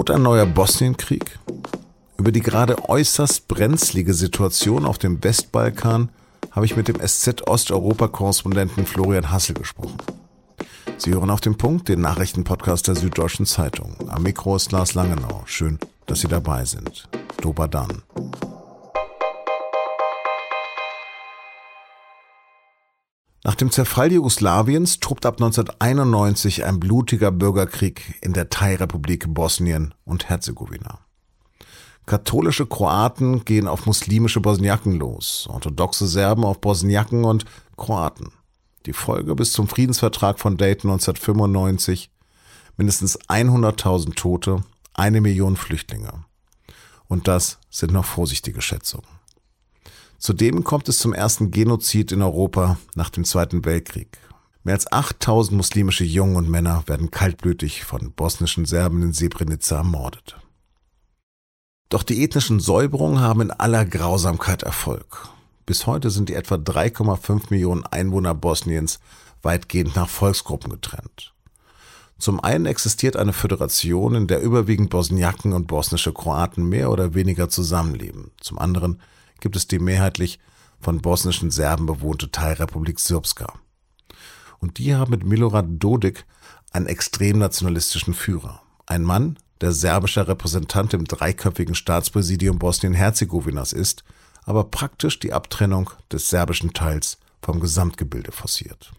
Droht ein neuer Bosnienkrieg? Über die gerade äußerst brenzlige Situation auf dem Westbalkan habe ich mit dem SZ Osteuropa-Korrespondenten Florian Hassel gesprochen. Sie hören auf den Punkt, den Nachrichtenpodcast der Süddeutschen Zeitung. Am Mikro ist Lars Langenau. Schön, dass Sie dabei sind. Dober dann. Nach dem Zerfall Jugoslawiens tobt ab 1991 ein blutiger Bürgerkrieg in der Teilrepublik Bosnien und Herzegowina. Katholische Kroaten gehen auf muslimische Bosniaken los, orthodoxe Serben auf Bosniaken und Kroaten. Die Folge bis zum Friedensvertrag von Dayton 1995 mindestens 100.000 Tote, eine Million Flüchtlinge. Und das sind noch vorsichtige Schätzungen. Zudem kommt es zum ersten Genozid in Europa nach dem Zweiten Weltkrieg. Mehr als 8000 muslimische Jungen und Männer werden kaltblütig von bosnischen Serben in Srebrenica ermordet. Doch die ethnischen Säuberungen haben in aller Grausamkeit Erfolg. Bis heute sind die etwa 3,5 Millionen Einwohner Bosniens weitgehend nach Volksgruppen getrennt. Zum einen existiert eine Föderation, in der überwiegend Bosniaken und bosnische Kroaten mehr oder weniger zusammenleben. Zum anderen gibt es die mehrheitlich von bosnischen Serben bewohnte Teilrepublik Srpska. Und die haben mit Milorad Dodik einen extrem nationalistischen Führer. Ein Mann, der serbischer Repräsentant im dreiköpfigen Staatspräsidium Bosnien-Herzegowinas ist, aber praktisch die Abtrennung des serbischen Teils vom Gesamtgebilde forciert.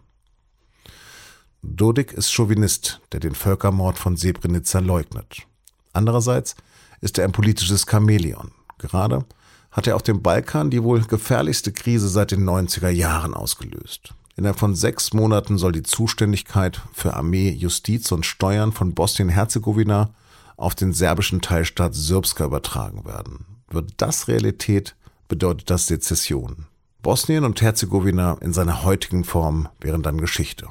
Dodik ist Chauvinist, der den Völkermord von Srebrenica leugnet. Andererseits ist er ein politisches Chamäleon. Gerade hat er auf dem Balkan die wohl gefährlichste Krise seit den 90er Jahren ausgelöst. Innerhalb von sechs Monaten soll die Zuständigkeit für Armee, Justiz und Steuern von Bosnien-Herzegowina auf den serbischen Teilstaat Srpska übertragen werden. Wird das Realität, bedeutet das Sezession. Bosnien und Herzegowina in seiner heutigen Form wären dann Geschichte.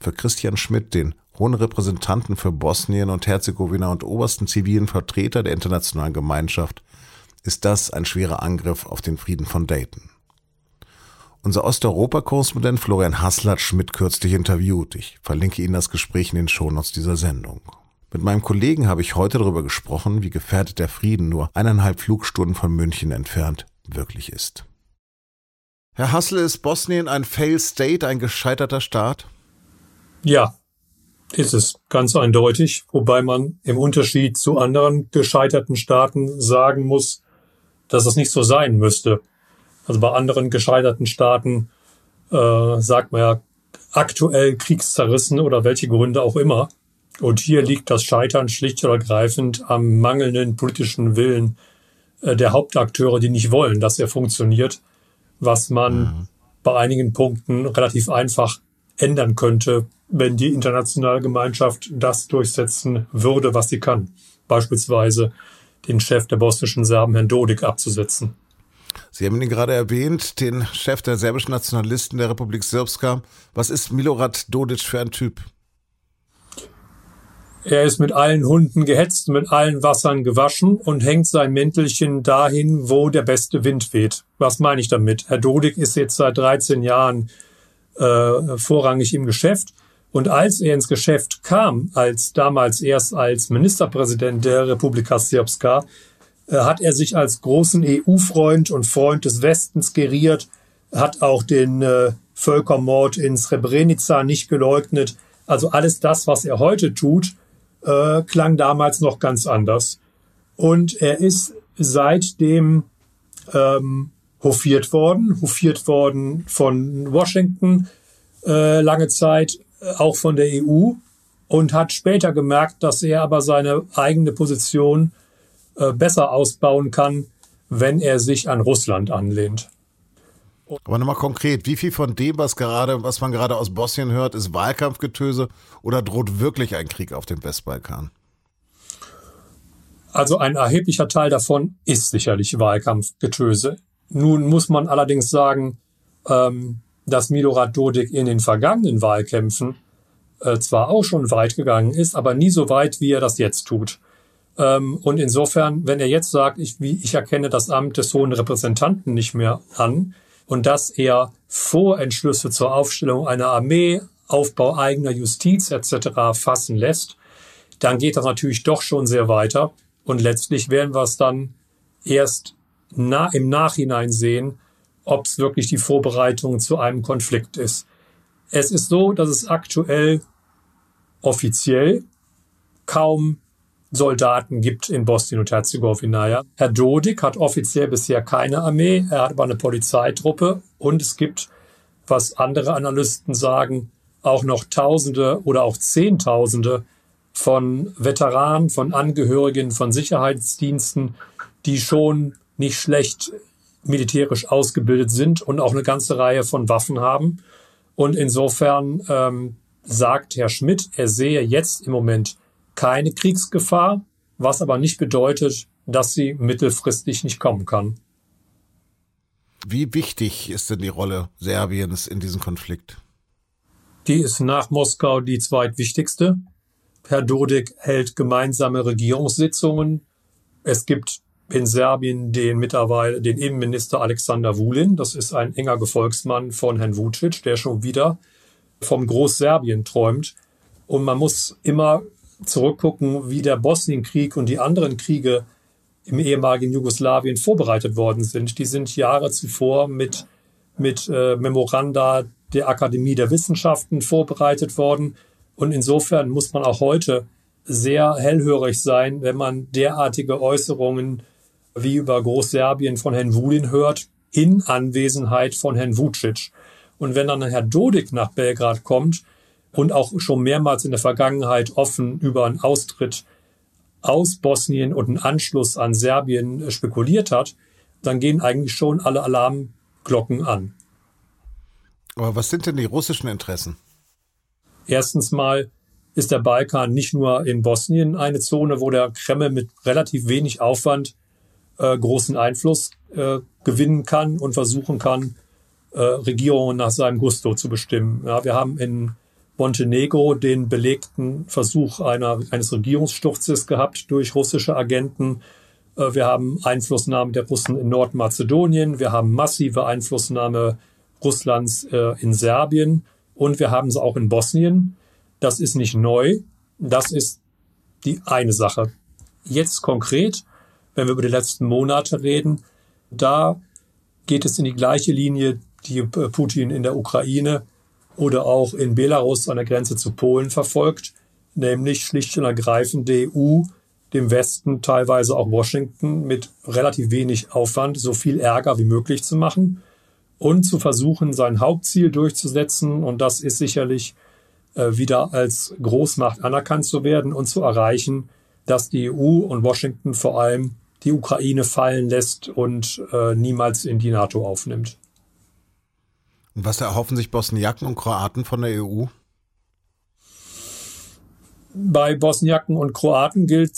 Für Christian Schmidt, den hohen Repräsentanten für Bosnien und Herzegowina und obersten zivilen Vertreter der internationalen Gemeinschaft, ist das ein schwerer Angriff auf den Frieden von Dayton. Unser Osteuropa-Korrespondent Florian Hassler hat Schmidt kürzlich interviewt. Ich verlinke Ihnen das Gespräch in den Shownotes dieser Sendung. Mit meinem Kollegen habe ich heute darüber gesprochen, wie gefährdet der Frieden nur eineinhalb Flugstunden von München entfernt wirklich ist. Herr Hassel, ist Bosnien ein Fail State, ein gescheiterter Staat? Ja, ist es ganz eindeutig, wobei man im Unterschied zu anderen gescheiterten Staaten sagen muss, dass es nicht so sein müsste. Also bei anderen gescheiterten Staaten äh, sagt man ja aktuell kriegszerrissen oder welche Gründe auch immer. Und hier liegt das Scheitern schlicht oder ergreifend am mangelnden politischen Willen äh, der Hauptakteure, die nicht wollen, dass er funktioniert, was man mhm. bei einigen Punkten relativ einfach ändern könnte, wenn die internationale Gemeinschaft das durchsetzen würde, was sie kann. Beispielsweise den Chef der bosnischen Serben, Herrn Dodik, abzusetzen. Sie haben ihn gerade erwähnt, den Chef der serbischen Nationalisten der Republik Srpska. Was ist Milorad Dodic für ein Typ? Er ist mit allen Hunden gehetzt, mit allen Wassern gewaschen und hängt sein Mäntelchen dahin, wo der beste Wind weht. Was meine ich damit? Herr Dodik ist jetzt seit 13 Jahren äh, vorrangig im Geschäft. Und als er ins Geschäft kam, als damals erst als Ministerpräsident der Republika Srpska, äh, hat er sich als großen EU-Freund und Freund des Westens geriert, hat auch den äh, Völkermord in Srebrenica nicht geleugnet. Also alles das, was er heute tut, äh, klang damals noch ganz anders. Und er ist seitdem ähm, hofiert worden, hofiert worden von Washington äh, lange Zeit, auch von der EU und hat später gemerkt, dass er aber seine eigene Position äh, besser ausbauen kann, wenn er sich an Russland anlehnt. Aber nochmal konkret, wie viel von dem, was gerade, was man gerade aus Bosnien hört, ist Wahlkampfgetöse oder droht wirklich ein Krieg auf dem Westbalkan? Also ein erheblicher Teil davon ist sicherlich Wahlkampfgetöse. Nun muss man allerdings sagen, ähm, dass Milorad Dodik in den vergangenen Wahlkämpfen äh, zwar auch schon weit gegangen ist, aber nie so weit, wie er das jetzt tut. Ähm, und insofern, wenn er jetzt sagt, ich, wie, ich erkenne das Amt des hohen Repräsentanten nicht mehr an und dass er Vorentschlüsse zur Aufstellung einer Armee, Aufbau eigener Justiz etc. fassen lässt, dann geht das natürlich doch schon sehr weiter. Und letztlich werden wir es dann erst na, im Nachhinein sehen, ob es wirklich die Vorbereitung zu einem Konflikt ist. Es ist so, dass es aktuell offiziell kaum Soldaten gibt in Bosnien und Herzegowina. Herr Dodik hat offiziell bisher keine Armee, er hat aber eine Polizeitruppe und es gibt, was andere Analysten sagen, auch noch Tausende oder auch Zehntausende von Veteranen, von Angehörigen von Sicherheitsdiensten, die schon nicht schlecht militärisch ausgebildet sind und auch eine ganze Reihe von Waffen haben. Und insofern ähm, sagt Herr Schmidt, er sehe jetzt im Moment keine Kriegsgefahr, was aber nicht bedeutet, dass sie mittelfristig nicht kommen kann. Wie wichtig ist denn die Rolle Serbiens in diesem Konflikt? Die ist nach Moskau die zweitwichtigste. Herr Dodik hält gemeinsame Regierungssitzungen. Es gibt in Serbien den mittlerweile den Innenminister Alexander Vulin. Das ist ein enger Gefolgsmann von Herrn Vucic, der schon wieder vom Großserbien träumt. Und man muss immer zurückgucken, wie der Bosnienkrieg und die anderen Kriege im ehemaligen Jugoslawien vorbereitet worden sind. Die sind Jahre zuvor mit, mit äh, Memoranda der Akademie der Wissenschaften vorbereitet worden. Und insofern muss man auch heute sehr hellhörig sein, wenn man derartige Äußerungen wie über Großserbien von Herrn Wulin hört, in Anwesenheit von Herrn Vucic. Und wenn dann Herr Dodik nach Belgrad kommt, und auch schon mehrmals in der Vergangenheit offen über einen Austritt aus Bosnien und einen Anschluss an Serbien spekuliert hat, dann gehen eigentlich schon alle Alarmglocken an. Aber was sind denn die russischen Interessen? Erstens mal ist der Balkan nicht nur in Bosnien eine Zone, wo der Kreml mit relativ wenig Aufwand äh, großen Einfluss äh, gewinnen kann und versuchen kann, äh, Regierungen nach seinem Gusto zu bestimmen. Ja, wir haben in Montenegro den belegten Versuch einer, eines Regierungssturzes gehabt durch russische Agenten. Äh, wir haben Einflussnahme der Russen in Nordmazedonien. Wir haben massive Einflussnahme Russlands äh, in Serbien. Und wir haben sie auch in Bosnien. Das ist nicht neu. Das ist die eine Sache. Jetzt konkret, wenn wir über die letzten Monate reden, da geht es in die gleiche Linie, die äh, Putin in der Ukraine oder auch in Belarus an der Grenze zu Polen verfolgt, nämlich schlicht und ergreifend die EU dem Westen, teilweise auch Washington, mit relativ wenig Aufwand so viel Ärger wie möglich zu machen und zu versuchen, sein Hauptziel durchzusetzen. Und das ist sicherlich äh, wieder als Großmacht anerkannt zu werden und zu erreichen, dass die EU und Washington vor allem die Ukraine fallen lässt und äh, niemals in die NATO aufnimmt. Und was erhoffen sich Bosniaken und Kroaten von der EU? Bei Bosniaken und Kroaten gilt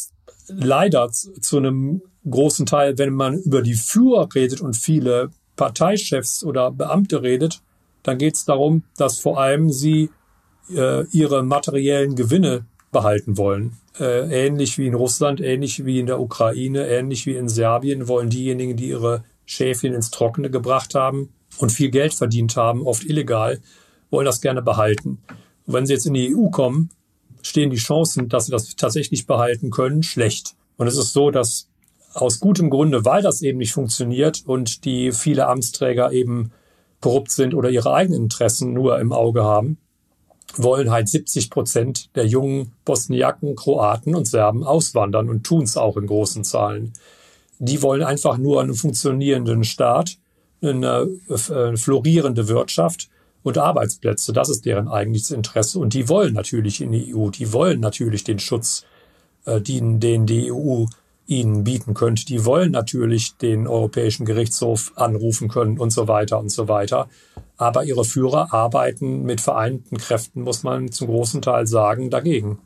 leider zu einem großen Teil, wenn man über die Führer redet und viele Parteichefs oder Beamte redet, dann geht es darum, dass vor allem sie äh, ihre materiellen Gewinne behalten wollen. Äh, ähnlich wie in Russland, ähnlich wie in der Ukraine, ähnlich wie in Serbien wollen diejenigen, die ihre Schäfchen ins Trockene gebracht haben, und viel Geld verdient haben, oft illegal, wollen das gerne behalten. Und wenn sie jetzt in die EU kommen, stehen die Chancen, dass sie das tatsächlich behalten können, schlecht. Und es ist so, dass aus gutem Grunde, weil das eben nicht funktioniert und die viele Amtsträger eben korrupt sind oder ihre eigenen Interessen nur im Auge haben, wollen halt 70 Prozent der jungen Bosniaken, Kroaten und Serben auswandern und tun es auch in großen Zahlen. Die wollen einfach nur einen funktionierenden Staat eine, florierende Wirtschaft und Arbeitsplätze. Das ist deren eigentliches Interesse. Und die wollen natürlich in die EU, die wollen natürlich den Schutz, äh, den, den die EU ihnen bieten könnte. Die wollen natürlich den Europäischen Gerichtshof anrufen können und so weiter und so weiter. Aber ihre Führer arbeiten mit vereinten Kräften, muss man zum großen Teil sagen, dagegen.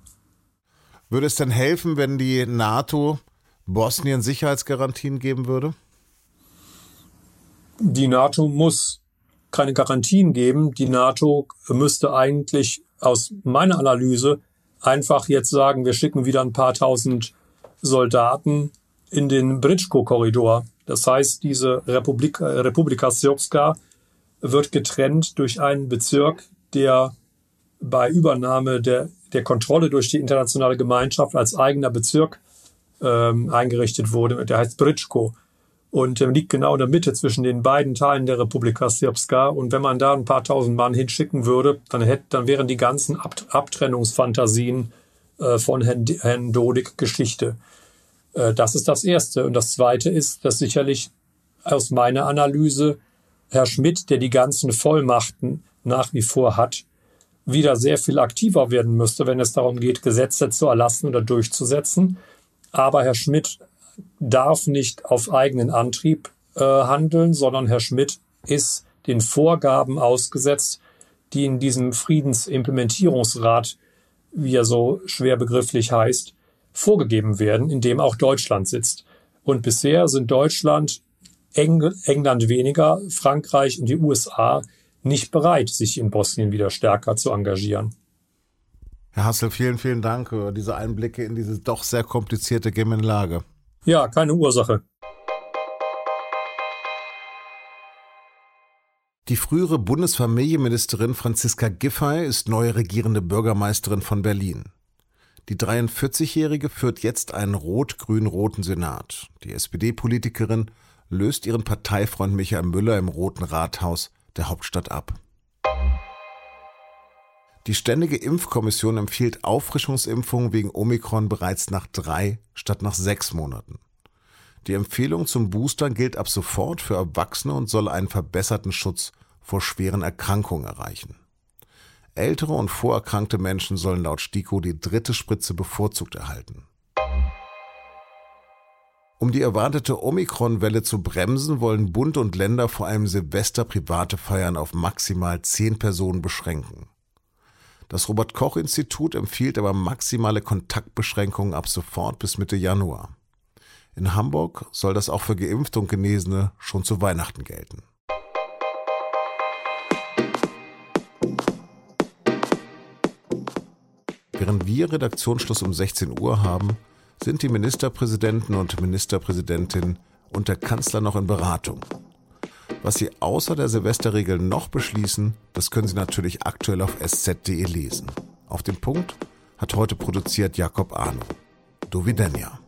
Würde es denn helfen, wenn die NATO Bosnien Sicherheitsgarantien geben würde? die NATO muss keine Garantien geben. Die NATO müsste eigentlich aus meiner Analyse einfach jetzt sagen, wir schicken wieder ein paar tausend Soldaten in den Britschko-Korridor. Das heißt, diese Republik, Republika Srpska wird getrennt durch einen Bezirk, der bei Übernahme der, der Kontrolle durch die internationale Gemeinschaft als eigener Bezirk ähm, eingerichtet wurde. Der heißt Britschko und ähm, liegt genau in der Mitte zwischen den beiden Teilen der Republika Srpska. Und wenn man da ein paar tausend Mann hinschicken würde, dann, hätte, dann wären die ganzen Ab Abtrennungsfantasien äh, von Herrn, Herrn Dodik Geschichte. Äh, das ist das Erste. Und das Zweite ist, dass sicherlich aus meiner Analyse Herr Schmidt, der die ganzen Vollmachten nach wie vor hat, wieder sehr viel aktiver werden müsste, wenn es darum geht, Gesetze zu erlassen oder durchzusetzen. Aber Herr Schmidt darf nicht auf eigenen Antrieb äh, handeln, sondern Herr Schmidt ist den Vorgaben ausgesetzt, die in diesem Friedensimplementierungsrat, wie er so schwer begrifflich heißt, vorgegeben werden, in dem auch Deutschland sitzt. Und bisher sind Deutschland, Eng England weniger, Frankreich und die USA nicht bereit, sich in Bosnien wieder stärker zu engagieren. Herr Hassel, vielen, vielen Dank für diese Einblicke in diese doch sehr komplizierte Gemengelage. Ja, keine Ursache. Die frühere Bundesfamilienministerin Franziska Giffey ist neue regierende Bürgermeisterin von Berlin. Die 43-Jährige führt jetzt einen rot-grün-roten Senat. Die SPD-Politikerin löst ihren Parteifreund Michael Müller im Roten Rathaus der Hauptstadt ab. Die Ständige Impfkommission empfiehlt Auffrischungsimpfungen wegen Omikron bereits nach drei statt nach sechs Monaten. Die Empfehlung zum Boostern gilt ab sofort für Erwachsene und soll einen verbesserten Schutz vor schweren Erkrankungen erreichen. Ältere und vorerkrankte Menschen sollen laut STIKO die dritte Spritze bevorzugt erhalten. Um die erwartete Omikron-Welle zu bremsen, wollen Bund und Länder vor allem Silvester private Feiern auf maximal zehn Personen beschränken. Das Robert Koch Institut empfiehlt aber maximale Kontaktbeschränkungen ab sofort bis Mitte Januar. In Hamburg soll das auch für Geimpfte und Genesene schon zu Weihnachten gelten. Während wir Redaktionsschluss um 16 Uhr haben, sind die Ministerpräsidenten und Ministerpräsidentin und der Kanzler noch in Beratung. Was Sie außer der Silvesterregel noch beschließen, das können Sie natürlich aktuell auf sz.de lesen. Auf den Punkt hat heute produziert Jakob Arno. Dovidenia.